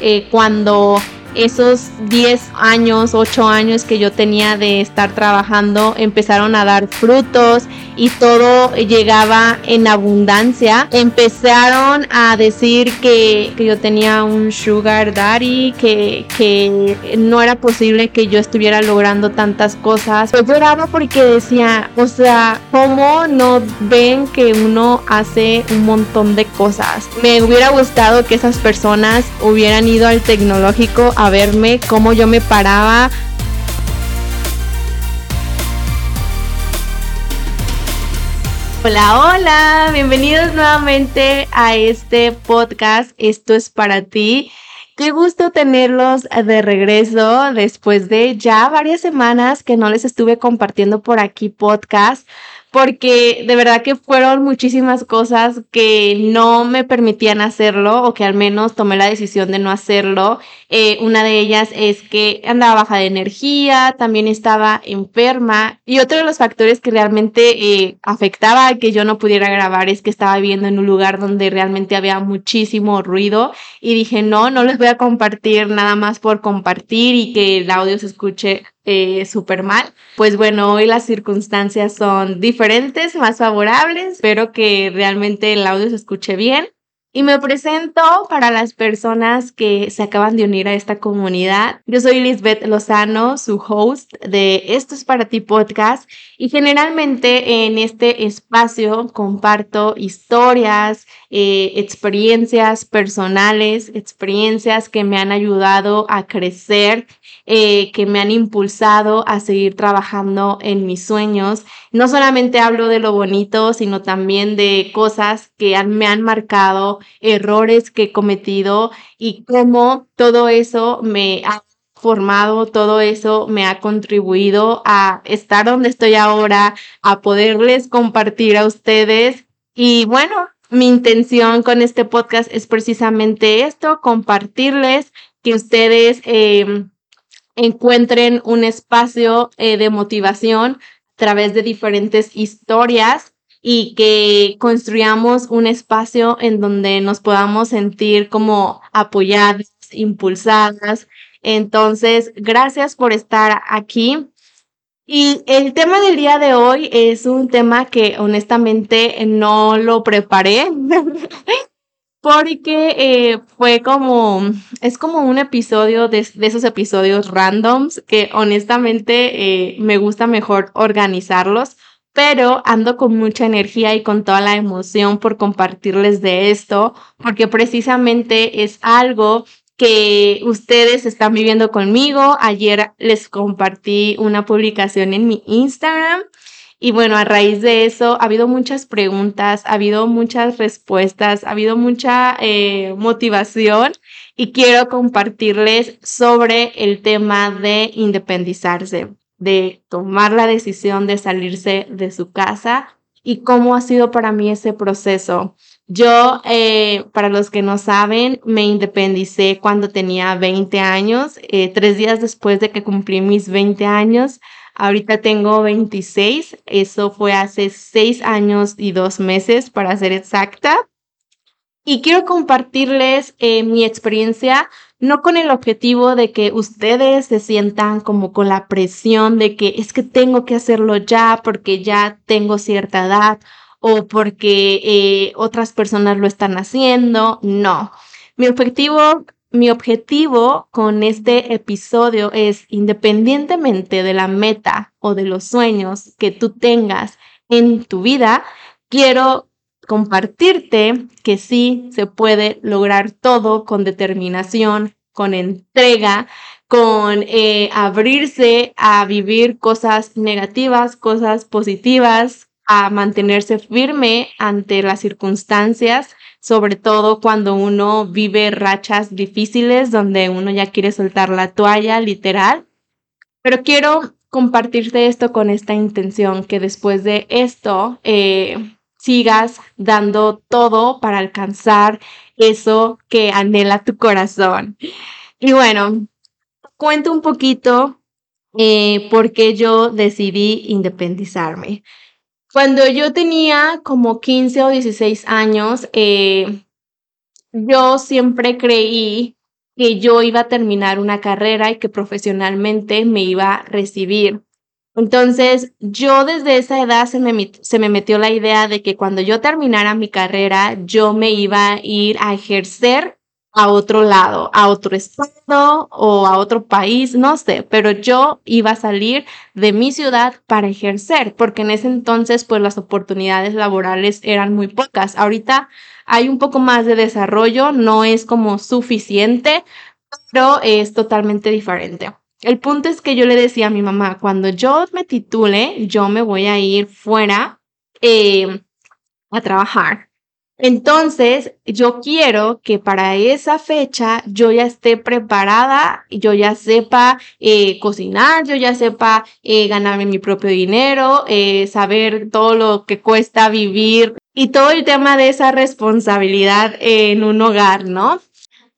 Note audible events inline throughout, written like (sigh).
eh, cuando esos 10 años, 8 años que yo tenía de estar trabajando empezaron a dar frutos y todo llegaba en abundancia. Empezaron a decir que, yo tenía un sugar daddy, que, que, no era posible que yo estuviera logrando tantas cosas. Yo lloraba porque decía, o sea, ¿cómo no ven que uno hace un montón de cosas? Me hubiera gustado que esas personas hubieran ido al tecnológico verme cómo yo me paraba Hola, hola, bienvenidos nuevamente a este podcast. Esto es para ti. Qué gusto tenerlos de regreso después de ya varias semanas que no les estuve compartiendo por aquí podcast porque de verdad que fueron muchísimas cosas que no me permitían hacerlo o que al menos tomé la decisión de no hacerlo. Eh, una de ellas es que andaba baja de energía, también estaba enferma y otro de los factores que realmente eh, afectaba a que yo no pudiera grabar es que estaba viviendo en un lugar donde realmente había muchísimo ruido y dije no, no les voy a compartir nada más por compartir y que el audio se escuche eh, mal. Pues bueno, hoy las circunstancias son diferentes, más favorables. Espero que realmente el audio se escuche bien. Y me presento para las personas que se acaban de unir a esta comunidad. Yo soy Lisbeth Lozano, su host de Esto es para ti podcast. Y generalmente en este espacio comparto historias, eh, experiencias personales, experiencias que me han ayudado a crecer, eh, que me han impulsado a seguir trabajando en mis sueños. No solamente hablo de lo bonito, sino también de cosas que me han marcado, errores que he cometido y cómo todo eso me ha formado, todo eso me ha contribuido a estar donde estoy ahora, a poderles compartir a ustedes. Y bueno, mi intención con este podcast es precisamente esto, compartirles que ustedes em, encuentren un espacio eh, de motivación a través de diferentes historias y que construyamos un espacio en donde nos podamos sentir como apoyadas, impulsadas. Entonces, gracias por estar aquí. Y el tema del día de hoy es un tema que honestamente no lo preparé. (laughs) porque eh, fue como, es como un episodio de, esos episodios randoms que honestamente eh, me gusta mejor organizarlos pero ando con mucha energía y con toda la emoción por compartirles de esto, porque precisamente es algo que ustedes están viviendo conmigo. Ayer les compartí una publicación en mi Instagram y bueno, a raíz de eso ha habido muchas preguntas, ha habido muchas respuestas, ha habido mucha eh, motivación y quiero compartirles sobre el tema de independizarse de tomar la decisión de salirse de su casa y cómo ha sido para mí ese proceso. Yo, eh, para los que no saben, me independicé cuando tenía 20 años, eh, tres días después de que cumplí mis 20 años. Ahorita tengo 26, eso fue hace seis años y dos meses para ser exacta. Y quiero compartirles eh, mi experiencia no con el objetivo de que ustedes se sientan como con la presión de que es que tengo que hacerlo ya porque ya tengo cierta edad o porque eh, otras personas lo están haciendo. No, mi objetivo, mi objetivo con este episodio es independientemente de la meta o de los sueños que tú tengas en tu vida, quiero compartirte que sí se puede lograr todo con determinación, con entrega, con eh, abrirse a vivir cosas negativas, cosas positivas, a mantenerse firme ante las circunstancias, sobre todo cuando uno vive rachas difíciles donde uno ya quiere soltar la toalla, literal. Pero quiero compartirte esto con esta intención, que después de esto eh, sigas dando todo para alcanzar eso que anhela tu corazón. Y bueno, cuento un poquito eh, por qué yo decidí independizarme. Cuando yo tenía como 15 o 16 años, eh, yo siempre creí que yo iba a terminar una carrera y que profesionalmente me iba a recibir. Entonces, yo desde esa edad se me, se me metió la idea de que cuando yo terminara mi carrera, yo me iba a ir a ejercer a otro lado, a otro estado o a otro país, no sé, pero yo iba a salir de mi ciudad para ejercer, porque en ese entonces pues las oportunidades laborales eran muy pocas. Ahorita hay un poco más de desarrollo, no es como suficiente, pero es totalmente diferente. El punto es que yo le decía a mi mamá, cuando yo me titule, yo me voy a ir fuera eh, a trabajar. Entonces, yo quiero que para esa fecha yo ya esté preparada, yo ya sepa eh, cocinar, yo ya sepa eh, ganarme mi propio dinero, eh, saber todo lo que cuesta vivir y todo el tema de esa responsabilidad en un hogar, ¿no?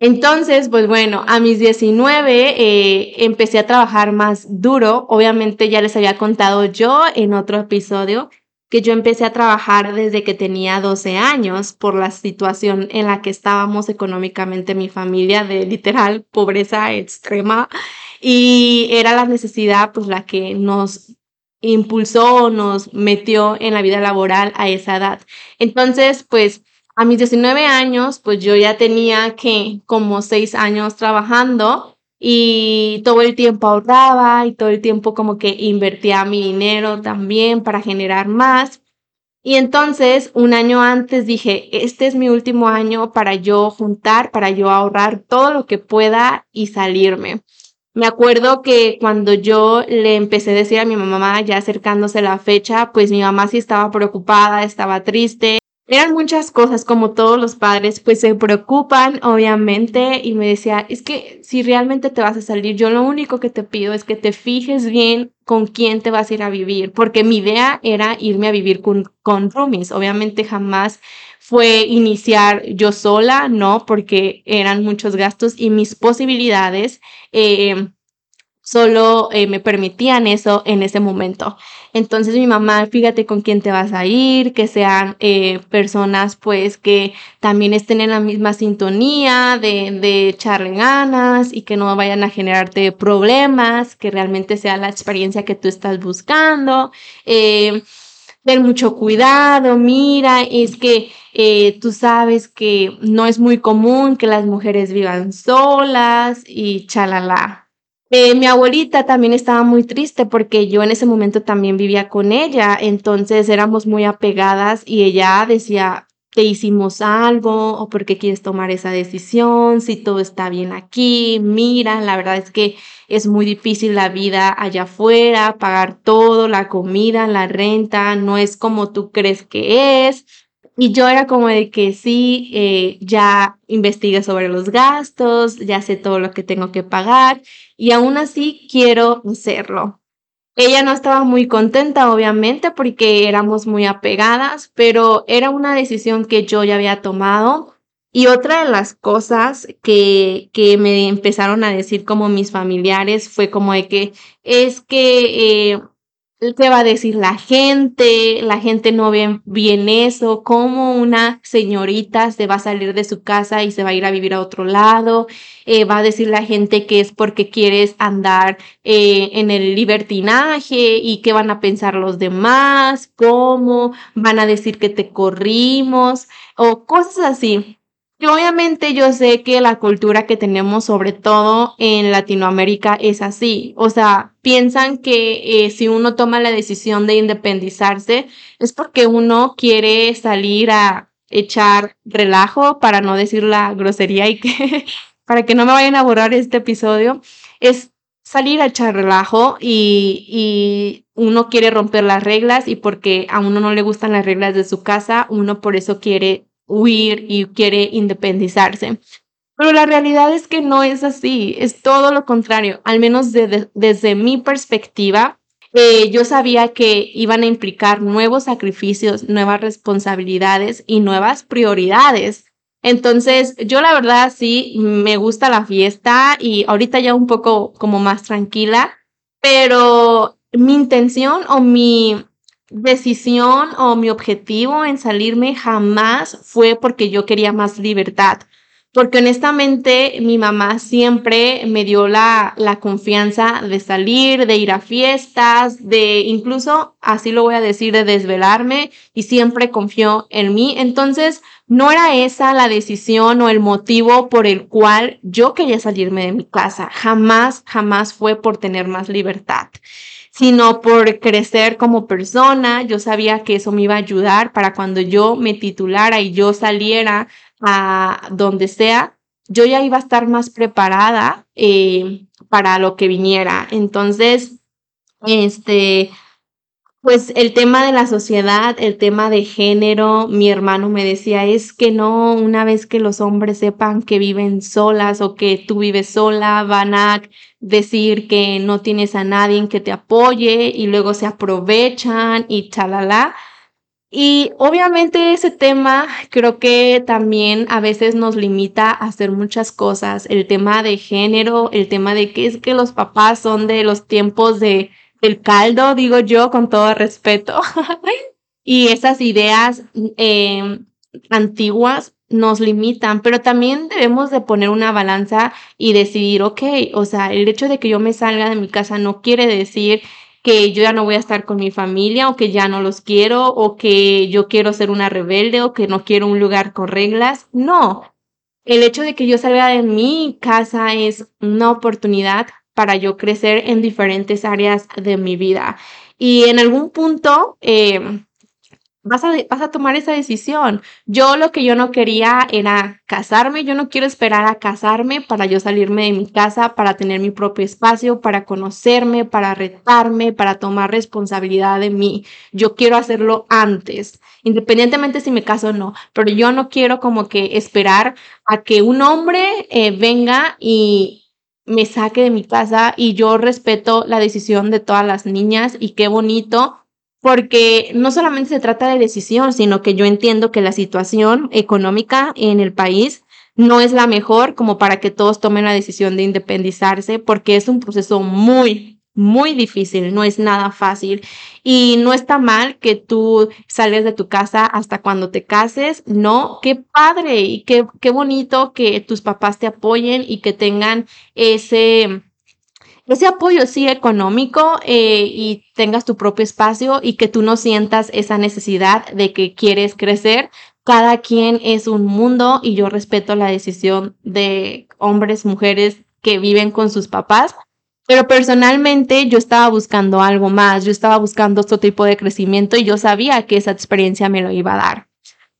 Entonces, pues bueno, a mis 19 empecé a trabajar más duro. Obviamente ya les había contado yo en otro episodio que yo empecé a trabajar desde que tenía 12 años por la situación en la que estábamos económicamente mi familia de literal pobreza extrema y era la necesidad pues la que nos impulsó, nos metió en la vida laboral a esa edad. Entonces, pues a mis 19 años, pues yo ya tenía que como 6 años trabajando y todo el tiempo ahorraba y todo el tiempo como que invertía mi dinero también para generar más. Y entonces, un año antes dije, este es mi último año para yo juntar, para yo ahorrar todo lo que pueda y salirme. Me acuerdo que cuando yo le empecé a decir a mi mamá, ya acercándose la fecha, pues mi mamá sí estaba preocupada, estaba triste, eran muchas cosas, como todos los padres, pues se preocupan, obviamente, y me decía, es que si realmente te vas a salir, yo lo único que te pido es que te fijes bien con quién te vas a ir a vivir, porque mi idea era irme a vivir con, con. Obviamente jamás fue iniciar yo sola, ¿no? Porque eran muchos gastos y mis posibilidades. Eh, solo eh, me permitían eso en ese momento. Entonces mi mamá, fíjate con quién te vas a ir, que sean eh, personas pues que también estén en la misma sintonía de, de echarle ganas y que no vayan a generarte problemas, que realmente sea la experiencia que tú estás buscando. Eh, ten mucho cuidado, mira, es que eh, tú sabes que no es muy común que las mujeres vivan solas y chalala. Eh, mi abuelita también estaba muy triste porque yo en ese momento también vivía con ella, entonces éramos muy apegadas y ella decía, te hicimos algo o por qué quieres tomar esa decisión, si todo está bien aquí, mira, la verdad es que es muy difícil la vida allá afuera, pagar todo, la comida, la renta, no es como tú crees que es. Y yo era como de que sí, eh, ya investigué sobre los gastos, ya sé todo lo que tengo que pagar y aún así quiero hacerlo. Ella no estaba muy contenta, obviamente, porque éramos muy apegadas, pero era una decisión que yo ya había tomado. Y otra de las cosas que, que me empezaron a decir como mis familiares fue como de que es que eh, ¿Qué va a decir la gente? La gente no ve bien eso. ¿Cómo una señorita se va a salir de su casa y se va a ir a vivir a otro lado? Eh, va a decir la gente que es porque quieres andar eh, en el libertinaje y qué van a pensar los demás. ¿Cómo van a decir que te corrimos? O cosas así. Y obviamente yo sé que la cultura que tenemos, sobre todo en Latinoamérica, es así. O sea, piensan que eh, si uno toma la decisión de independizarse es porque uno quiere salir a echar relajo, para no decir la grosería y que (laughs) para que no me vayan a borrar este episodio, es salir a echar relajo y, y uno quiere romper las reglas y porque a uno no le gustan las reglas de su casa, uno por eso quiere huir y quiere independizarse. Pero la realidad es que no es así, es todo lo contrario, al menos desde mi perspectiva. Eh, yo sabía que iban a implicar nuevos sacrificios, nuevas responsabilidades y nuevas prioridades. Entonces, yo la verdad sí me gusta la fiesta y ahorita ya un poco como más tranquila, pero mi intención o mi decisión o mi objetivo en salirme jamás fue porque yo quería más libertad. porque honestamente mi mamá siempre me dio la, la confianza de salir, de ir a fiestas, de incluso, así lo voy a decir, de desvelarme y siempre confió en mí. Entonces, no era esa la decisión o el motivo por el cual yo quería salirme de mi casa. Jamás, jamás fue por tener más libertad sino por crecer como persona. Yo sabía que eso me iba a ayudar para cuando yo me titulara y yo saliera a donde sea, yo ya iba a estar más preparada eh, para lo que viniera. Entonces, este, pues el tema de la sociedad, el tema de género, mi hermano me decía, es que no, una vez que los hombres sepan que viven solas o que tú vives sola, van a decir que no tienes a nadie que te apoye y luego se aprovechan y chalala. Y obviamente ese tema creo que también a veces nos limita a hacer muchas cosas. El tema de género, el tema de que es que los papás son de los tiempos de el caldo, digo yo con todo respeto. (laughs) y esas ideas eh, antiguas nos limitan, pero también debemos de poner una balanza y decidir, ok, o sea, el hecho de que yo me salga de mi casa no quiere decir que yo ya no voy a estar con mi familia o que ya no los quiero o que yo quiero ser una rebelde o que no quiero un lugar con reglas. No, el hecho de que yo salga de mi casa es una oportunidad para yo crecer en diferentes áreas de mi vida. Y en algún punto, eh, vas a, vas a tomar esa decisión. Yo lo que yo no quería era casarme, yo no quiero esperar a casarme para yo salirme de mi casa, para tener mi propio espacio, para conocerme, para retarme, para tomar responsabilidad de mí. Yo quiero hacerlo antes, independientemente si me caso o no, pero yo no quiero como que esperar a que un hombre eh, venga y me saque de mi casa y yo respeto la decisión de todas las niñas y qué bonito porque no solamente se trata de decisión, sino que yo entiendo que la situación económica en el país no es la mejor como para que todos tomen la decisión de independizarse, porque es un proceso muy, muy difícil, no es nada fácil. Y no está mal que tú sales de tu casa hasta cuando te cases, no, qué padre y qué, qué bonito que tus papás te apoyen y que tengan ese ese apoyo sí económico eh, y tengas tu propio espacio y que tú no sientas esa necesidad de que quieres crecer. Cada quien es un mundo y yo respeto la decisión de hombres, mujeres que viven con sus papás. Pero personalmente yo estaba buscando algo más, yo estaba buscando otro tipo de crecimiento y yo sabía que esa experiencia me lo iba a dar.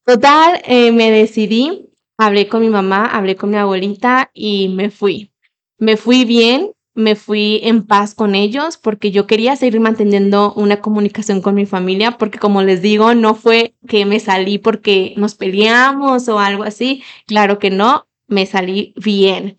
Total, eh, me decidí, hablé con mi mamá, hablé con mi abuelita y me fui. Me fui bien, me fui en paz con ellos porque yo quería seguir manteniendo una comunicación con mi familia porque como les digo, no fue que me salí porque nos peleamos o algo así, claro que no, me salí bien.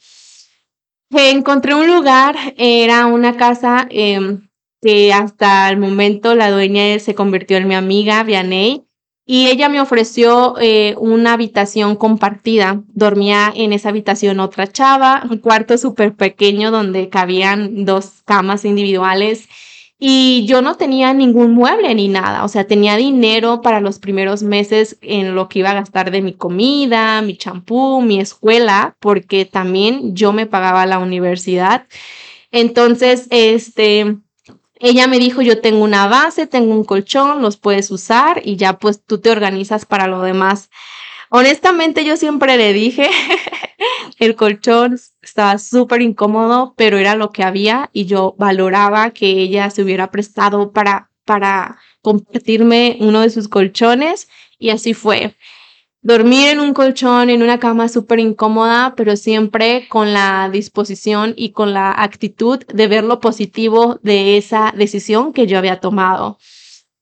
Encontré un lugar, era una casa em, que hasta el momento la dueña se convirtió en mi amiga, Vianey, y ella me ofreció eh, una habitación compartida. Dormía en esa habitación otra chava, un cuarto súper pequeño donde cabían dos camas individuales y yo no tenía ningún mueble ni nada, o sea, tenía dinero para los primeros meses en lo que iba a gastar de mi comida, mi champú, mi escuela, porque también yo me pagaba la universidad. Entonces, este, ella me dijo, yo tengo una base, tengo un colchón, los puedes usar y ya pues tú te organizas para lo demás. Honestamente yo siempre le dije, (laughs) el colchón estaba súper incómodo, pero era lo que había y yo valoraba que ella se hubiera prestado para, para compartirme uno de sus colchones y así fue dormir en un colchón, en una cama súper incómoda, pero siempre con la disposición y con la actitud de ver lo positivo de esa decisión que yo había tomado.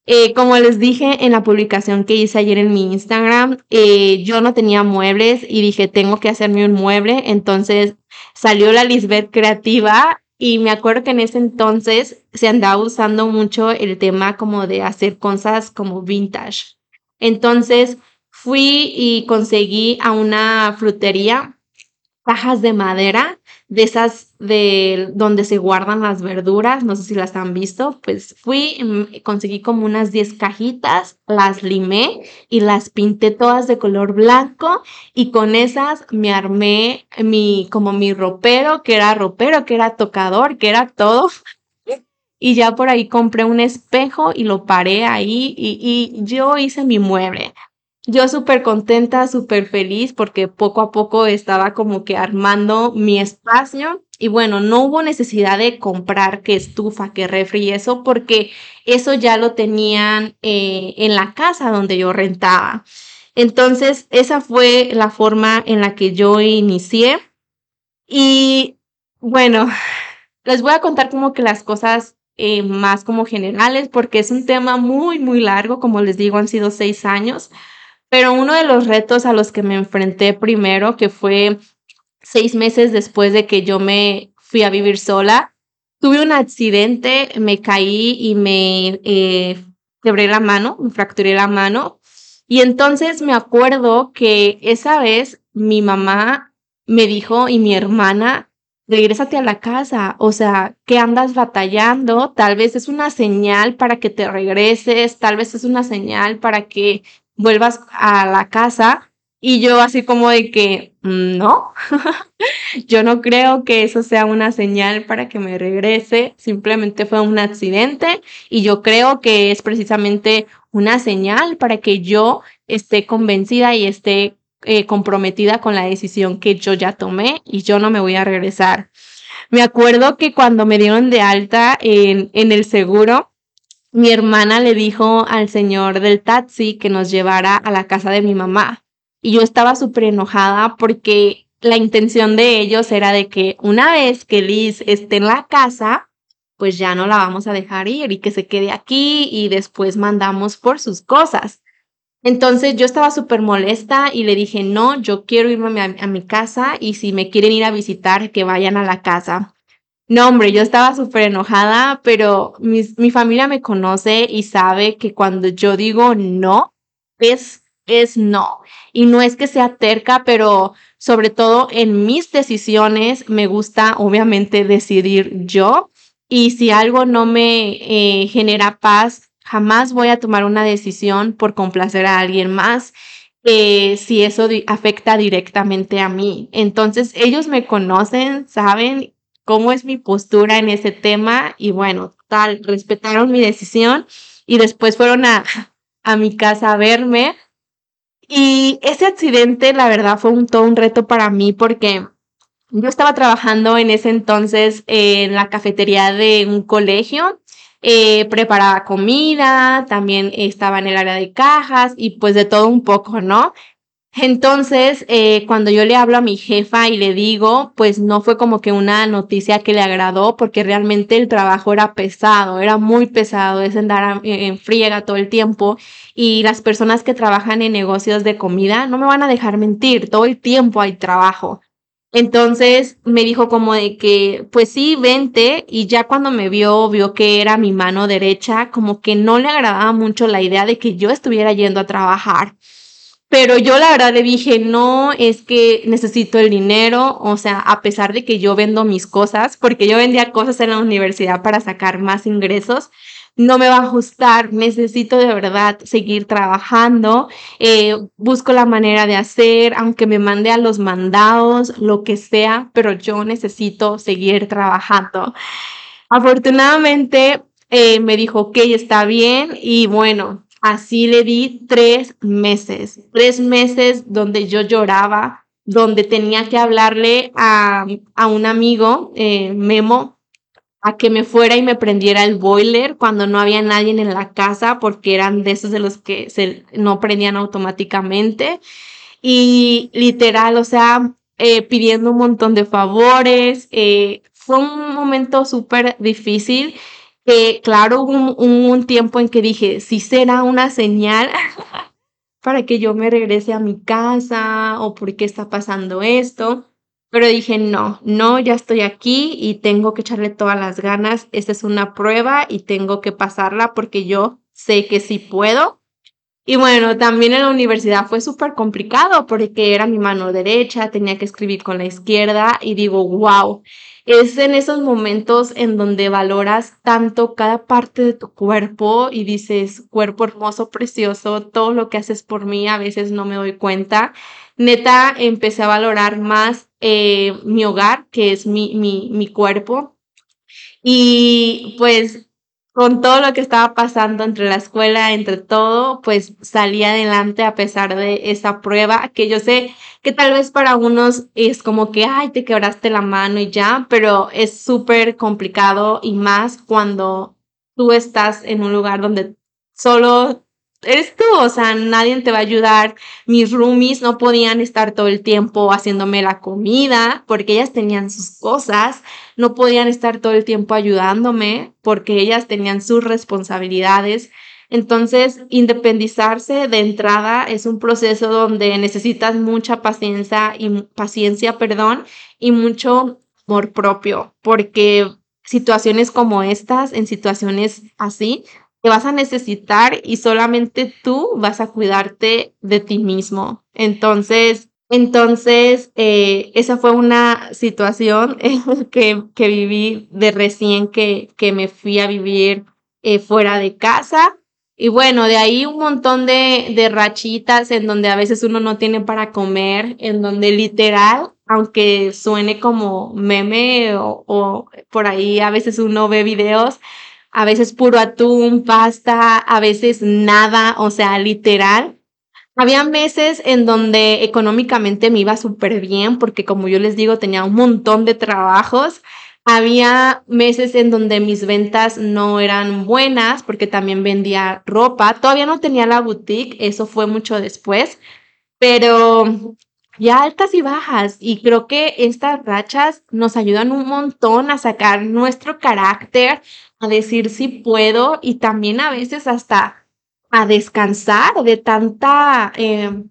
Eh, como les dije en la publicación que hice ayer en mi Instagram, eh, yo no tenía muebles y dije, tengo que hacerme un mueble. Entonces salió la Lisbeth creativa y me acuerdo que en ese entonces se andaba usando mucho el tema como de hacer cosas como vintage. Entonces, fui y conseguí a una frutería cajas de madera de esas de donde se guardan las verduras, no sé si las han visto, pues fui, conseguí como unas 10 cajitas, las limé y las pinté todas de color blanco y con esas me armé mi, como mi ropero, que era ropero, que era tocador, que era todo. Y ya por ahí compré un espejo y lo paré ahí y, y yo hice mi mueble. Yo súper contenta, súper feliz porque poco a poco estaba como que armando mi espacio y bueno, no hubo necesidad de comprar que estufa, que refri y eso porque eso ya lo tenían eh, en la casa donde yo rentaba. Entonces, esa fue la forma en la que yo inicié y bueno, (sighs) les voy a contar como que las cosas eh, más como generales porque es un tema muy, muy largo, como les digo, han sido seis años. Pero uno de los retos a los que me enfrenté primero, que fue seis meses después de que yo me fui a vivir sola, tuve un accidente, me caí y me eh, quebré la mano, me fracturé la mano. Y entonces me acuerdo que esa vez mi mamá me dijo y mi hermana, regrésate a la casa, o sea, que andas batallando, tal vez es una señal para que te regreses, tal vez es una señal para que vuelvas a la casa y yo así como de que, mm, no, (laughs) yo no creo que eso sea una señal para que me regrese, simplemente fue un accidente y yo creo que es precisamente una señal para que yo esté convencida y esté eh, comprometida con la decisión que yo ya tomé y yo no me voy a regresar. Me acuerdo que cuando me dieron de alta en, en el seguro, mi hermana le dijo al señor del taxi que nos llevara a la casa de mi mamá. Y yo estaba súper enojada porque la intención de ellos era de que una vez que Liz esté en la casa, pues ya no la vamos a dejar ir y que se quede aquí y después mandamos por sus cosas. Entonces yo estaba súper molesta y le dije, no, yo quiero irme a, a, mi casa y si me quieren ir a visitar, que vayan a la casa. No, hombre, yo estaba súper enojada, pero mi familia me conoce y sabe que cuando yo digo no, es, es no. Y no es que sea terca, pero sobre todo en mis decisiones me gusta obviamente decidir yo. Y si algo no me eh, genera paz, jamás voy a tomar una decisión por complacer a alguien más. Eh, si eso afecta directamente a mí. Entonces, ellos me conocen, saben cómo es mi postura en ese tema y bueno, tal, respetaron mi decisión y después fueron a, a mi casa a verme. Y ese accidente, la verdad, fue un, todo un reto para mí porque yo estaba trabajando en ese entonces en la cafetería de un colegio, eh, preparaba comida, también estaba en el área de cajas y pues de todo un poco, ¿no? Entonces, eh, cuando yo le hablo a mi jefa y le digo, pues no fue como que una noticia que le agradó, porque realmente el trabajo era pesado, era muy pesado, es andar en friega todo el tiempo. Y las personas que trabajan en negocios de comida no me van a dejar mentir, todo el tiempo hay trabajo. Entonces me dijo como de que, pues sí, vente. Y ya cuando me vio, vio que era mi mano derecha, como que no le agradaba mucho la idea de que yo estuviera yendo a trabajar. Pero yo la verdad le dije, no, es que necesito el dinero, o sea, a pesar de que yo vendo mis cosas, porque yo vendía cosas en la universidad para sacar más ingresos, no me va a ajustar, necesito de verdad seguir trabajando, eh, busco la manera de hacer, aunque me mande a los mandados, lo que sea, pero yo necesito seguir trabajando. Afortunadamente, eh, me dijo, ok, está bien, y bueno, Así le di tres meses, tres meses donde yo lloraba, donde tenía que hablarle a, a un amigo, eh, Memo, a que me fuera y me prendiera el boiler cuando no había nadie en la casa, porque eran de esos de los que no prendían automáticamente. Y literal, o sea, eh, pidiendo un montón de favores. Eh, fue un momento súper difícil que claro, hubo un, tiempo en que dije, si será una señal (laughs) para que yo me regrese a mi casa o por qué está pasando esto. Pero dije, no, no, ya estoy aquí y tengo que echarle todas las ganas. Esta es una prueba y tengo que pasarla porque yo sé que sí puedo. Y bueno, también en la universidad fue súper complicado porque era mi mano derecha, tenía que escribir con la izquierda y digo, wow, es en esos momentos en donde valoras tanto cada parte de tu cuerpo y dices, cuerpo hermoso, precioso, todo lo que haces por mí, a veces no me doy cuenta. Neta, empecé a valorar más eh, mi hogar, que es mi, mi, mi cuerpo. Y pues con todo lo que estaba pasando entre la escuela, entre todo, pues salí adelante a pesar de esa prueba, que yo sé que tal vez para unos es como que, ay, te quebraste la mano y ya, pero es súper complicado y más cuando tú estás en un lugar donde solo eres tú, o sea, nadie te va a ayudar. Mis roomies no podían estar todo el tiempo haciéndome la comida porque ellas tenían sus cosas, no podían estar todo el tiempo ayudándome porque ellas tenían sus responsabilidades. Entonces, independizarse de entrada es un proceso donde necesitas mucha paciencia y paciencia, perdón, y mucho amor propio, porque situaciones como estas, en situaciones así, vas a necesitar y solamente tú vas a cuidarte de ti mismo. Entonces, entonces, eh, esa fue una situación (laughs) que, que viví de recién que, que me fui a vivir eh, fuera de casa. Y bueno, de ahí un montón de, de rachitas en donde a veces uno no tiene para comer, en donde literal, aunque suene como meme o por ahí a veces uno ve videos, a veces puro atún, pasta, a veces nada, o sea, literal. Había meses en donde económicamente me iba súper bien porque como yo les digo, tenía un montón de trabajos. Había meses en donde mis ventas no eran buenas porque también vendía ropa. Todavía no tenía la boutique, eso fue mucho después, pero ya altas y bajas. Y creo que estas rachas nos ayudan un montón a sacar nuestro carácter, a decir si puedo y también a veces hasta a descansar de tanta... Eh,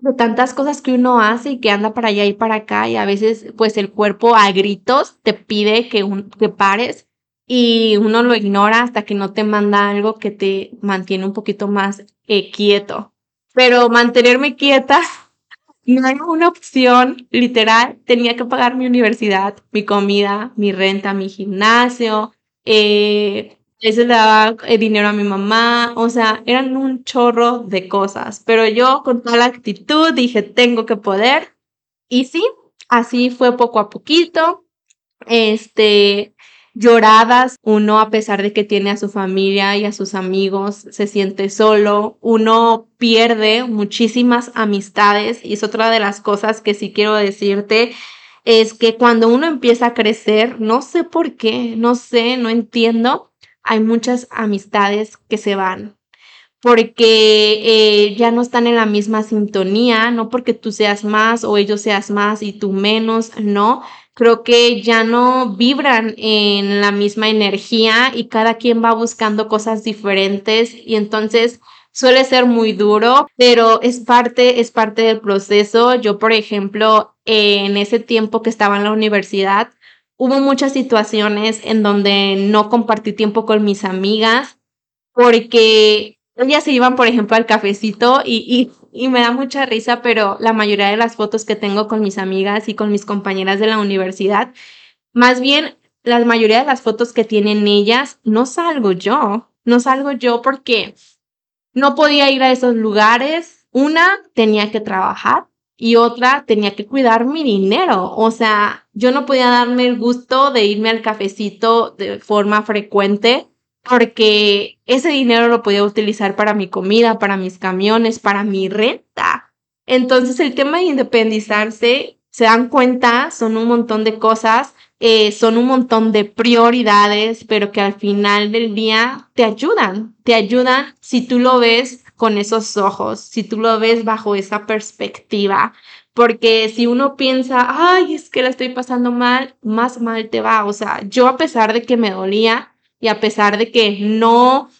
de tantas cosas que uno hace y que anda para allá y para acá y a veces pues el cuerpo a gritos te pide que, un, que pares y uno lo ignora hasta que no te manda algo que te mantiene un poquito más eh, quieto. Pero mantenerme quieta no era una opción, literal, tenía que pagar mi universidad, mi comida, mi renta, mi gimnasio, eh, le daba eh, dinero a mi mamá, o sea, eran un chorro de cosas, pero yo con toda la actitud dije, tengo que poder, y sí, así fue poco a poquito, este, lloradas, uno a pesar de que tiene a su familia y a sus amigos, se siente solo, uno pierde muchísimas amistades y es otra de las cosas que sí quiero decirte es que cuando uno empieza a crecer, no sé por qué, no sé, no entiendo, hay muchas amistades que se van porque eh, ya no están en la misma sintonía, no porque tú seas más o ellos seas más y tú menos, no, creo que ya no vibran en la misma energía y cada quien va buscando cosas diferentes y entonces suele ser muy duro, pero es parte, es parte del proceso. Yo, por ejemplo, en ese tiempo que estaba en la universidad, hubo muchas situaciones en donde no compartí tiempo con mis amigas porque ellas se iban, por ejemplo, al cafecito y, y, me da mucha risa, pero la mayoría de las fotos que tengo con mis amigas y con mis compañeras de la universidad, más bien la mayoría de las fotos que tienen ellas, no salgo yo, no salgo yo porque no podía ir a esos lugares. Una, tenía que trabajar y otra, tenía que cuidar mi dinero. O sea, yo no podía darme el gusto de irme al cafecito de forma frecuente porque ese dinero lo podía utilizar para mi comida, para mis camiones, para mi renta. Entonces el tema de independizarse, se dan cuenta, son un montón de cosas eh, son un montón de prioridades, pero que al final del día te ayudan, te ayudan si tú lo ves con esos ojos, si tú lo ves bajo esa perspectiva, porque si uno piensa, ay, es que la estoy pasando mal, más mal te va. O sea, yo a pesar de que me dolía y a pesar de que no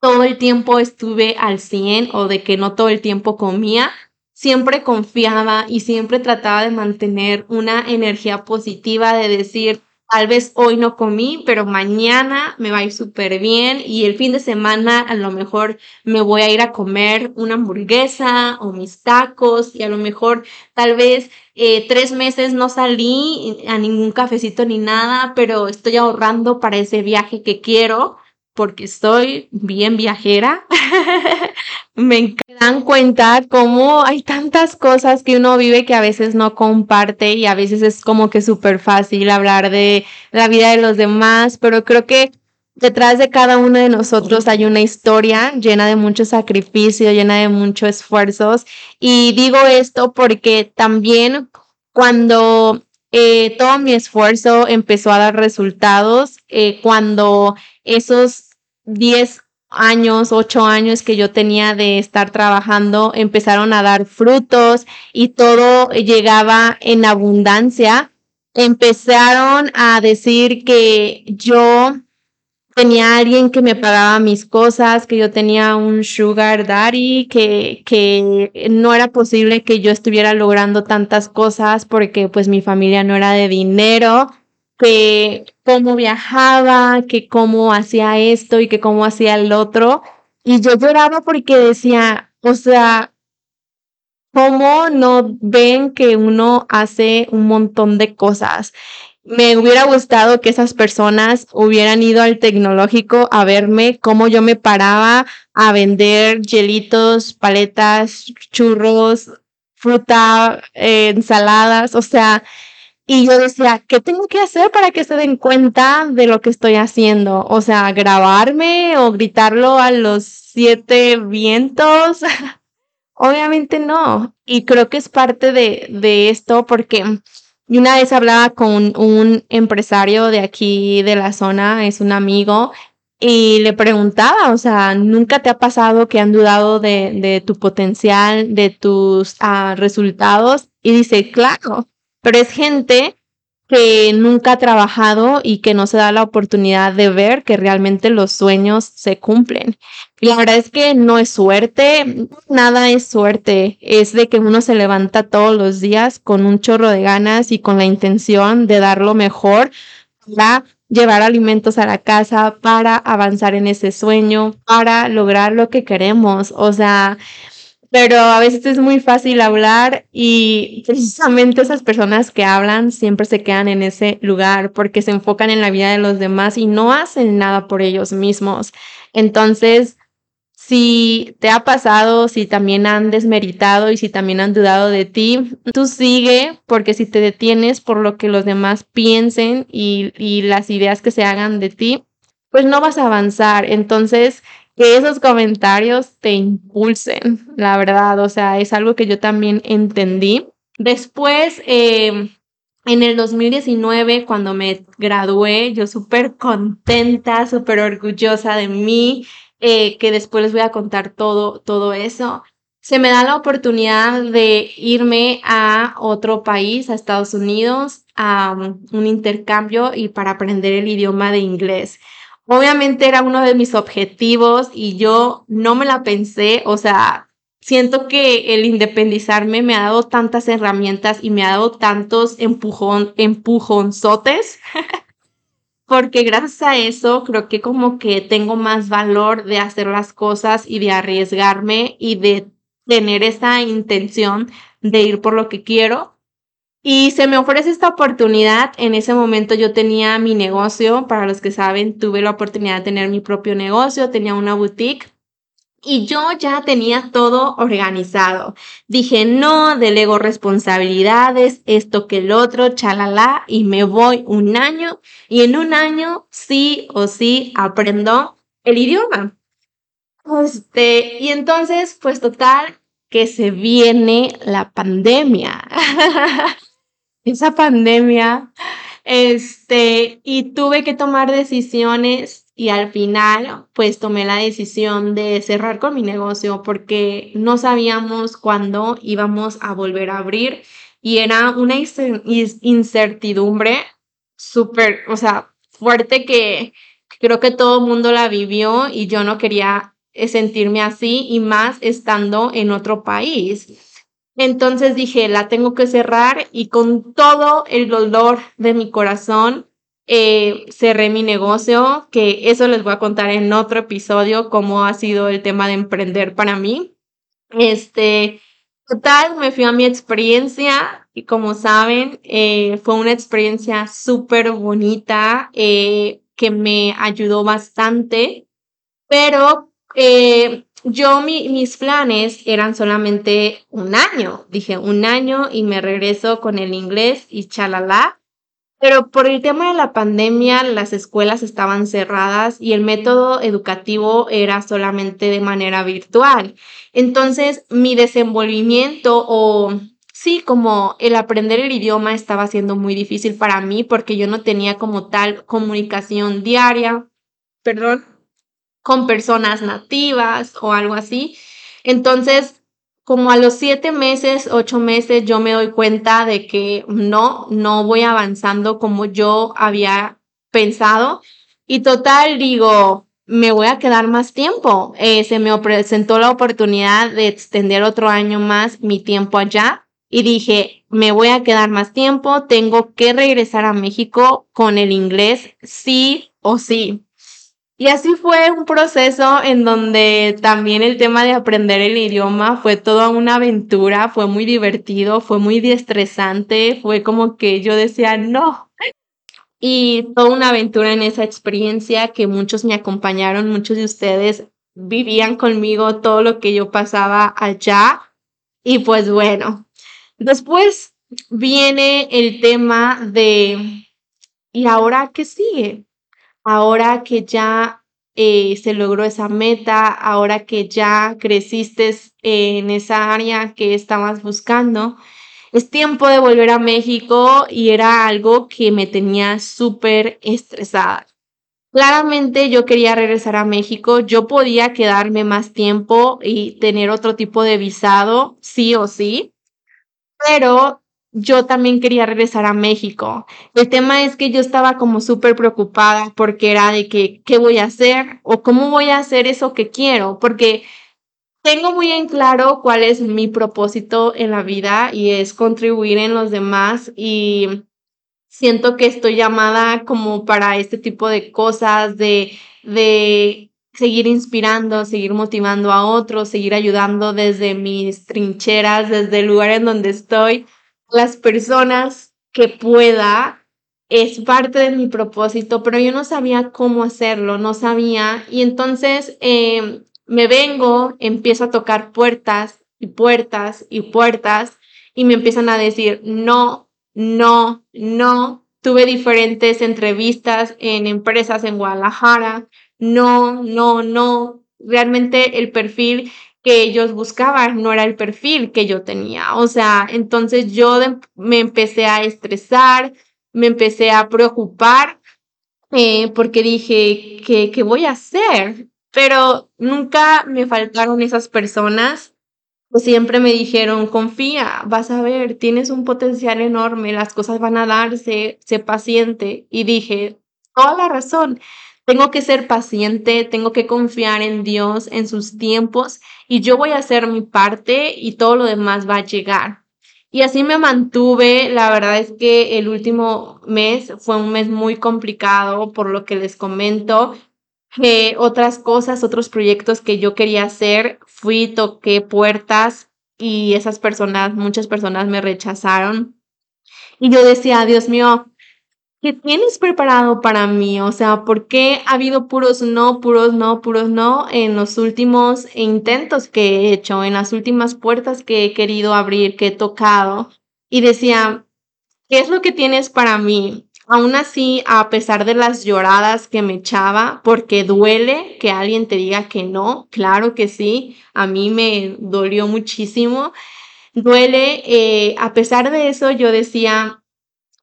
todo el tiempo estuve al 100 o de que no todo el tiempo comía, siempre confiaba y siempre trataba de mantener una energía positiva de decir, tal vez hoy no comí, pero mañana me va a ir súper bien y el fin de semana a lo mejor me voy a ir a comer una hamburguesa o mis tacos y a lo mejor tal vez eh, tres meses no salí a ningún cafecito ni nada, pero estoy ahorrando para ese viaje que quiero porque estoy bien viajera. (laughs) me dan cuenta cómo hay tantas cosas que uno vive que a veces no comparte y a veces es como que súper fácil hablar de la vida de los demás, pero creo que detrás de cada uno de nosotros hay una historia llena de mucho sacrificio, llena de muchos esfuerzos. Y digo esto porque también cuando eh, todo mi esfuerzo empezó a dar resultados, eh, cuando esos 10 años, 8 años que yo tenía de estar trabajando empezaron a dar frutos y todo llegaba en abundancia, empezaron a decir que yo tenía alguien que me pagaba mis cosas, que yo tenía un sugar daddy, que, que no era posible que yo estuviera logrando tantas cosas porque pues mi familia no era de dinero, que cómo viajaba, que cómo hacía esto y que cómo hacía el otro. Y yo lloraba porque decía, o sea, ¿cómo no ven que uno hace un montón de cosas? Me hubiera gustado que esas personas hubieran ido al tecnológico a verme cómo yo me paraba a vender hielitos, paletas, churros, fruta, eh, ensaladas, o sea, y yo decía, ¿qué tengo que hacer para que se den cuenta de lo que estoy haciendo? O sea, grabarme o gritarlo a los siete vientos. (laughs) Obviamente no. Y creo que es parte de, de esto porque una vez hablaba con un empresario de aquí de la zona, es un amigo, y le preguntaba, o sea, ¿nunca te ha pasado que han dudado de, de tu potencial, de tus uh, resultados? Y dice, claro, pero es gente que nunca ha trabajado y que no se da la oportunidad de ver que realmente los sueños se cumplen. Y la verdad es que no es suerte, nada es suerte, es de que uno se levanta todos los días con un chorro de ganas y con la intención de dar lo mejor para llevar alimentos a la casa, para avanzar en ese sueño, para lograr lo que queremos. O sea, pero a veces es muy fácil hablar y precisamente esas personas que hablan siempre se quedan en ese lugar porque se enfocan en la vida de los demás y no hacen nada por ellos mismos. Entonces, si te ha pasado, si también han desmeritado y si también han dudado de ti, tú sigue porque si te detienes por lo que los demás piensen y, y las ideas que se hagan de ti, pues no vas a avanzar. Entonces, que esos comentarios te impulsen, la verdad, o sea, es algo que yo también entendí. Después, eh, en el 2019, cuando me gradué, yo súper contenta, súper orgullosa de mí, eh, que después les voy a contar todo, todo eso. Se me da la oportunidad de irme a otro país, a Estados Unidos, a un intercambio y para aprender el idioma de inglés. Obviamente era uno de mis objetivos y yo no me la pensé, o sea, siento que el independizarme me ha dado tantas herramientas y me ha dado tantos empujón, empujonzotes, (laughs) porque gracias a eso creo que como que tengo más valor de hacer las cosas y de arriesgarme y de tener esa intención de ir por lo que quiero. Y se me ofrece esta oportunidad. En ese momento yo tenía mi negocio. Para los que saben, tuve la oportunidad de tener mi propio negocio. Tenía una boutique. Y yo ya tenía todo organizado. Dije, no, delego responsabilidades, esto que el otro, chalala, y me voy un año. Y en un año, sí o sí, aprendo el idioma. Este, y entonces, pues total, que se viene la pandemia. (laughs) esa pandemia, este, y tuve que tomar decisiones y al final, pues tomé la decisión de cerrar con mi negocio porque no sabíamos cuándo íbamos a volver a abrir y era una incertidumbre súper, o sea, fuerte que creo que todo el mundo la vivió y yo no quería sentirme así y más estando en otro país. Entonces dije, la tengo que cerrar y con todo el dolor de mi corazón eh, cerré mi negocio, que eso les voy a contar en otro episodio, cómo ha sido el tema de emprender para mí. Este, total, me fui a mi experiencia y como saben, eh, fue una experiencia súper bonita eh, que me ayudó bastante, pero yo mis planes eran solamente un año. Dije un año y me regreso con el inglés y chalala. Pero por el tema de la pandemia, las escuelas estaban cerradas y el método educativo era solamente de manera virtual. Entonces, mi desenvolvimiento o sí, como el aprender el idioma estaba siendo muy difícil para mí porque yo no tenía como tal comunicación diaria, perdón, con personas nativas o algo así. Entonces, como a los siete meses, ocho meses, yo me doy cuenta de que no, no voy avanzando como yo había pensado. Y total, digo, me voy a quedar más tiempo. Eh, se me presentó la oportunidad de extender otro año más mi tiempo allá y dije, me voy a quedar más tiempo, tengo que regresar a México con el inglés sí o sí. Y así fue un proceso en donde también el tema de aprender el idioma fue toda una aventura, fue muy divertido, fue muy estresante, fue como que yo decía, no. Y toda una aventura en esa experiencia que muchos me acompañaron, muchos de ustedes vivían conmigo todo lo que yo pasaba allá. Y pues bueno, después viene el tema de, ¿y ahora qué sigue? Ahora que ya eh, se logró esa meta, ahora que ya creciste en esa área que estabas buscando, es tiempo de volver a México y era algo que me tenía súper estresada. Claramente yo quería regresar a México, yo podía quedarme más tiempo y tener otro tipo de visado, sí o sí, pero yo también quería regresar a México. El tema es que yo estaba como súper preocupada porque era de que, ¿qué voy a hacer? ¿O cómo voy a hacer eso que quiero? Porque tengo muy en claro cuál es mi propósito en la vida y es contribuir en los demás y siento que estoy llamada como para este tipo de cosas, de, de seguir inspirando, seguir motivando a otros, seguir ayudando desde mis trincheras, desde el lugar en donde estoy las personas que pueda es parte de mi propósito, pero yo no sabía cómo hacerlo, no sabía. Y entonces em, me vengo, empiezo a tocar puertas y puertas y puertas y me empiezan a decir, no, no, no. Tuve diferentes entrevistas en empresas en Guadalajara, no, no, no. Realmente el perfil que ellos buscaban, no era el perfil que yo tenía. O sea, entonces yo me empecé a estresar, me empecé a preocupar eh, porque dije, ¿qué, ¿qué voy a hacer? Pero nunca me faltaron esas personas que siempre me dijeron, confía, vas a ver, tienes un potencial enorme, las cosas van a darse, sé paciente. Y dije, toda la razón. Tengo que ser paciente, tengo que confiar en Dios, en sus tiempos, y yo voy a hacer mi parte y todo lo demás va a llegar. Y así me mantuve, la verdad es que el último mes fue un mes muy complicado por lo que les comento, que otras cosas, otros proyectos que yo quería hacer, fui, toqué puertas y esas personas, muchas personas me rechazaron. Y yo decía, Dios mío, ¿qué tienes preparado para mí? O sea, ¿por qué ha habido puros no, puros no, puros no en los últimos intentos que he hecho, en las últimas puertas que he querido abrir, que he tocado? Y decía, ¿qué es lo que tienes para mí? Aún así, a pesar de las lloradas que me echaba, porque duele que alguien te diga que no, claro que sí, a mí me dolió muchísimo. Duele, eh, a pesar de eso, yo decía,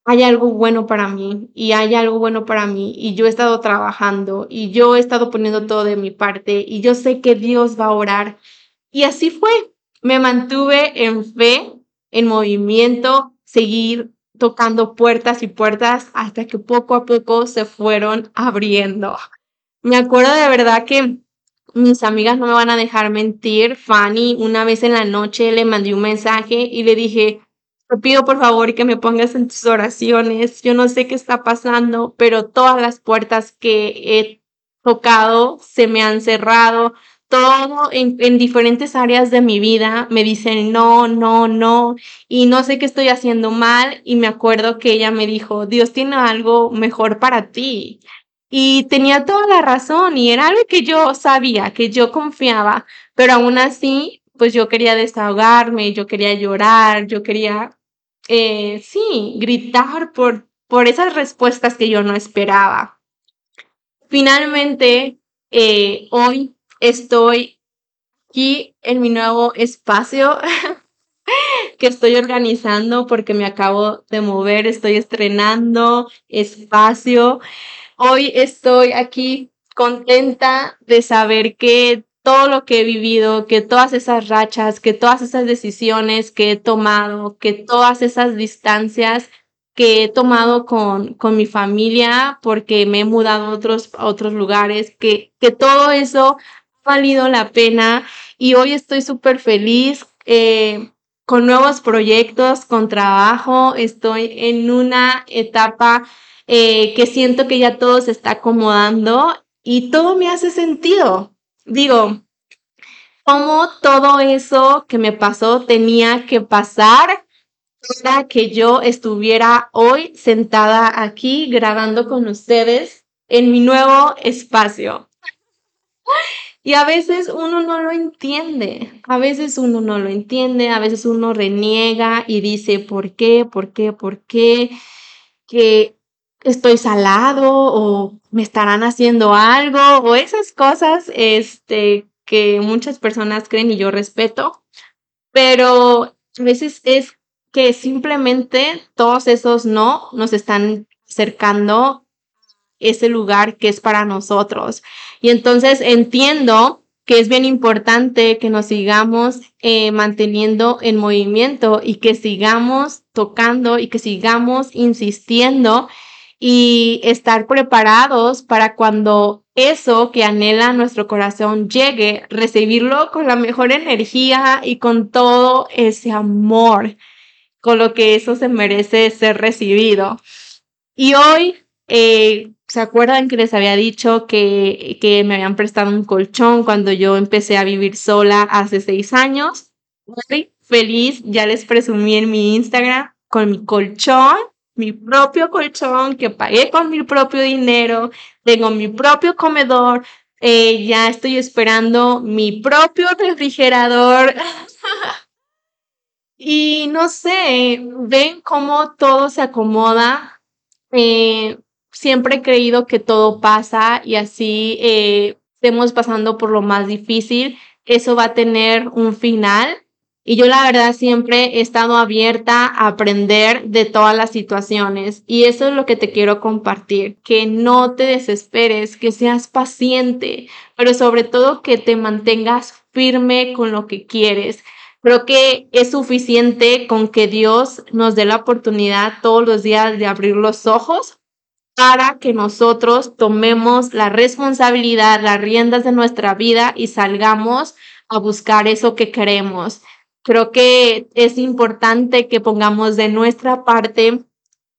hay algo bueno para mí y hay algo bueno para mí y yo he estado trabajando y yo he estado poniendo todo de mi parte y yo sé que Dios va a orar. Y así fue. Me mantuve en fe, en movimiento, seguir tocando puertas y puertas hasta que poco a poco se fueron abriendo. Me acuerdo de verdad que mis amigas no me van a dejar mentir. Fanny, una vez en la noche le mandé un mensaje y le dije, te pido por favor que me pongas en tus oraciones. Yo no sé qué está pasando, pero todas las puertas que he tocado se me han cerrado. Todo en, en, diferentes áreas de mi vida me dicen no, no, no, y no sé qué estoy haciendo mal. Y me acuerdo que ella me dijo, Dios tiene algo mejor para ti. Y tenía toda la razón y era algo que yo sabía, que yo confiaba, pero aún así, pues yo quería desahogarme, yo quería llorar, yo quería eh, sí, gritar por, por esas respuestas que yo no esperaba. Finalmente, eh, hoy estoy aquí en mi nuevo espacio (laughs) que estoy organizando porque me acabo de mover, estoy estrenando espacio. Hoy estoy aquí contenta de saber que todo lo que he vivido, que todas esas rachas, que todas esas decisiones que he tomado, que todas esas distancias que he tomado con, con mi familia porque me he mudado a otros, otros lugares, que, que todo eso ha valido la pena. Y hoy estoy súper feliz eh, con nuevos proyectos, con trabajo, estoy en una etapa eh, que siento que ya todo se está acomodando y todo me hace sentido digo, cómo todo eso que me pasó tenía que pasar para que yo estuviera hoy sentada aquí grabando con ustedes en mi nuevo espacio. Y a veces uno no lo entiende, a veces uno no lo entiende, a veces uno reniega y dice, ¿por qué? ¿Por qué? ¿Por qué? Que estoy salado o me estarán haciendo algo o esas cosas este, que muchas personas creen y yo respeto, pero a veces es que simplemente todos esos no nos están acercando ese lugar que es para nosotros. Y entonces entiendo que es bien importante que nos sigamos eh, manteniendo en movimiento y que sigamos tocando y que sigamos insistiendo y estar preparados para cuando eso que anhela nuestro corazón llegue, recibirlo con la mejor energía y con todo ese amor, con lo que eso se merece ser recibido. Y hoy, eh, ¿se acuerdan que les había dicho que, que me habían prestado un colchón cuando yo empecé a vivir sola hace seis años? Feliz, ya les presumí en mi Instagram con mi colchón mi propio colchón que pagué con mi propio dinero, tengo mi propio comedor, eh, ya estoy esperando mi propio refrigerador. (laughs) y no sé, ven cómo todo se acomoda. Eh, siempre he creído que todo pasa y así eh, estemos pasando por lo más difícil, eso va a tener un final y yo la verdad siempre he estado abierta a aprender de todas las situaciones y eso es lo que te quiero compartir, que no te desesperes, que seas paciente, pero sobre todo que te mantengas firme con lo que quieres. Creo que es suficiente con que Dios nos dé la oportunidad todos los días de abrir los ojos para que nosotros tomemos la responsabilidad, las riendas de nuestra vida y salgamos a buscar eso que queremos. Creo que es importante que pongamos de nuestra parte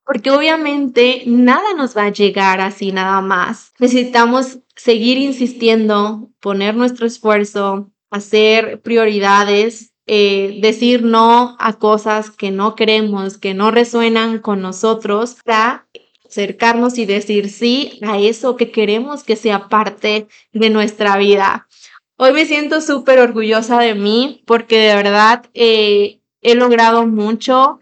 porque obviamente nada nos va a llegar así nada más. Necesitamos seguir insistiendo, poner nuestro esfuerzo, hacer prioridades, eh, decir no a cosas que no queremos, que no resuenan con nosotros, para acercarnos y decir sí a eso que queremos que sea parte de nuestra vida. Hoy me siento súper orgullosa de mí porque de verdad eh, he logrado mucho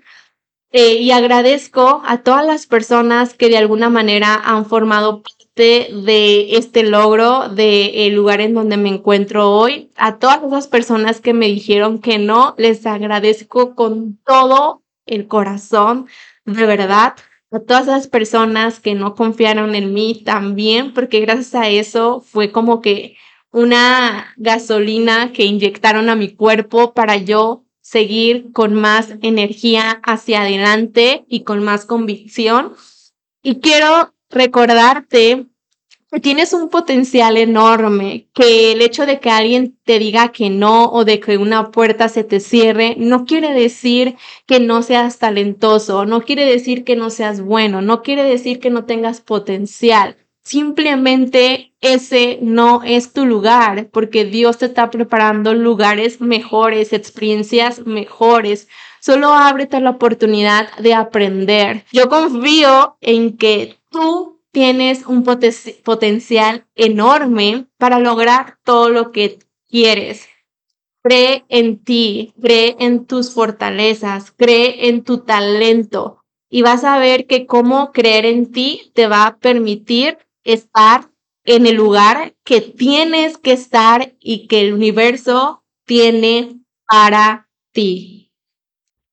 eh, y agradezco a todas las personas que de alguna manera han formado parte de este logro, del lugar en donde me encuentro hoy. A todas esas personas que me dijeron que no, les agradezco con todo el corazón, de verdad. A todas esas personas que no confiaron en mí también, porque gracias a eso fue como que una gasolina que inyectaron a mi cuerpo para yo seguir con más energía hacia adelante y con más convicción. Y quiero recordarte tienes un potencial enorme, que el hecho de que alguien te diga que no o de que una puerta se te cierre, no quiere decir que no seas talentoso, no quiere decir que no seas bueno, no quiere decir que no tengas potencial. Simplemente ese no es tu lugar, porque Dios te está preparando lugares mejores, experiencias mejores. Solo ábrete la oportunidad de aprender. Yo confío en que tú tienes un potencial enorme para lograr todo lo que quieres. Cree en ti, cree en tus fortalezas, cree en tu talento y vas a ver que cómo creer en ti te va a permitir estar en el lugar que tienes que estar y que el universo tiene para ti.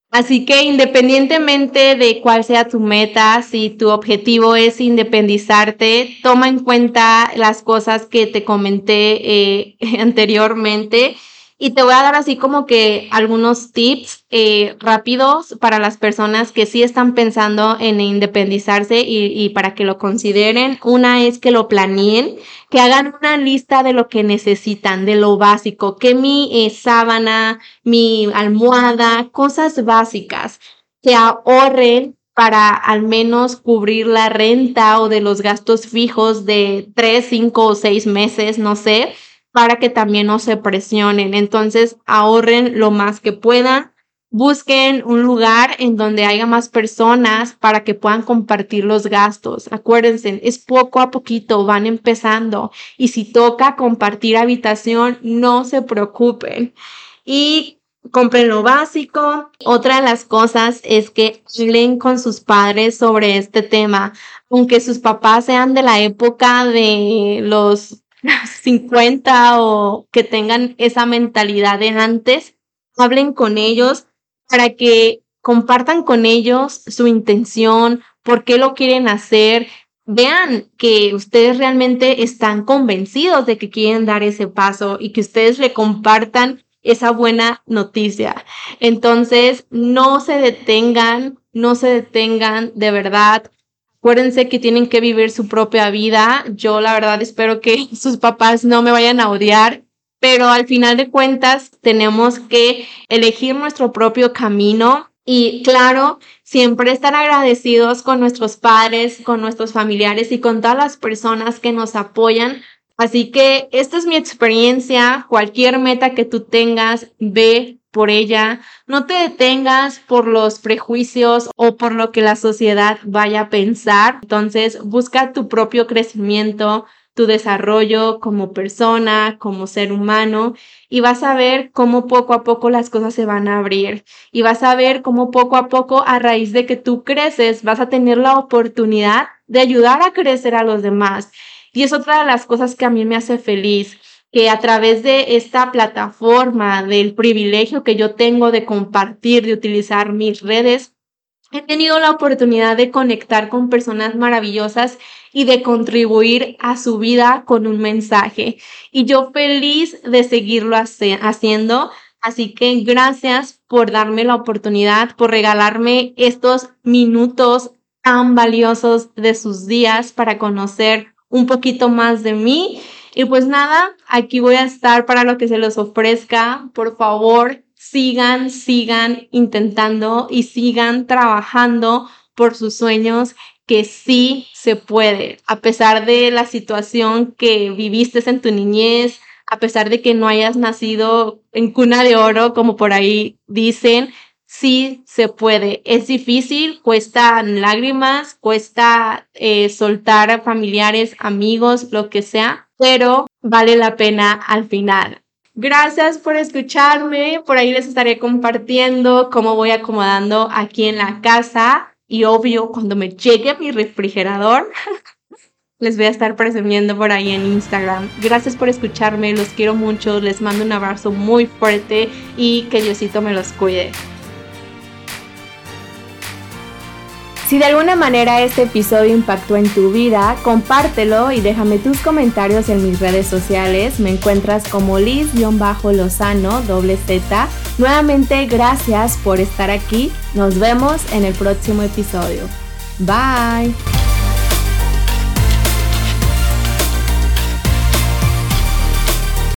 Así que independientemente de cuál sea tu meta, si tu objetivo es independizarte, toma en cuenta las cosas que te comenté eh, (laughs) anteriormente y te voy a dar así como que algunos tips eh, rápidos para las personas que sí están pensando en independizarse y, para que lo consideren. Una es que lo planeen, que hagan una lista de lo que necesitan, de lo básico, que mi eh, sábana, mi almohada, cosas básicas, que ahorren para al menos cubrir la renta o de los gastos fijos de tres, cinco o seis meses, no sé para que también no se presionen. Entonces, ahorren lo más que puedan. Busquen un lugar en donde haya más personas para que puedan compartir los gastos. Acuérdense, es poco a poquito, van empezando. Y si toca compartir habitación, no se preocupen. Y compren lo básico. Otra de las cosas es que hablen con sus padres sobre este tema. Aunque sus papás sean de la época de los (laughs) 50 o que tengan esa mentalidad de antes, hablen con ellos para que compartan con ellos su intención, por qué lo quieren hacer, vean que ustedes realmente están convencidos de que quieren dar ese paso y que ustedes le compartan esa buena noticia. Entonces, no se detengan, no se detengan, de verdad, Acuérdense que tienen que vivir su propia vida. Yo la verdad espero que (laughs) sus papás no me vayan a odiar, pero al final de cuentas tenemos que elegir nuestro propio camino y claro, siempre estar agradecidos con nuestros padres, con nuestros familiares y con todas las personas que nos apoyan. Así que esta es mi experiencia. Cualquier meta que tú tengas, ve por ella, no te detengas por los prejuicios o por lo que la sociedad vaya a pensar. Entonces, busca tu propio crecimiento, tu desarrollo como persona, como ser humano, y vas a ver cómo poco a poco las cosas se van a abrir. Y vas a ver cómo poco a poco, a raíz de que tú creces, vas a tener la oportunidad de ayudar a crecer a los demás. Y es otra de las cosas que a mí me hace feliz que a través de esta plataforma, del privilegio que yo tengo de compartir, de utilizar mis redes, he tenido la oportunidad de conectar con personas maravillosas y de contribuir a su vida con un mensaje. Y yo feliz de seguirlo haciendo. Así que gracias por darme la oportunidad, por regalarme estos minutos tan valiosos de sus días para conocer un poquito más de mí y pues nada, aquí voy a estar para lo que se les ofrezca. Por favor, sigan, sigan intentando y sigan trabajando por sus sueños que sí se puede, a pesar de la situación que viviste en tu niñez, a pesar de que no hayas nacido en cuna de oro, como por ahí dicen, sí se puede. Es difícil, cuestan lágrimas, cuesta eh, soltar a familiares, amigos, lo que sea, pero vale la pena al final. Gracias por escucharme. Por ahí les estaré compartiendo cómo voy acomodando aquí en la casa. Y obvio, cuando me llegue mi refrigerador, (laughs) les voy a estar presumiendo por ahí en Instagram. Gracias por escucharme, los quiero mucho, les mando un abrazo muy fuerte y que Diosito me los cuide. Si de alguna manera este episodio impactó en tu vida, compártelo y déjame tus comentarios en mis redes sociales. Me encuentras como Liz-Lozano, doble Z. Nuevamente, gracias por estar aquí. Nos vemos en el próximo episodio. Bye.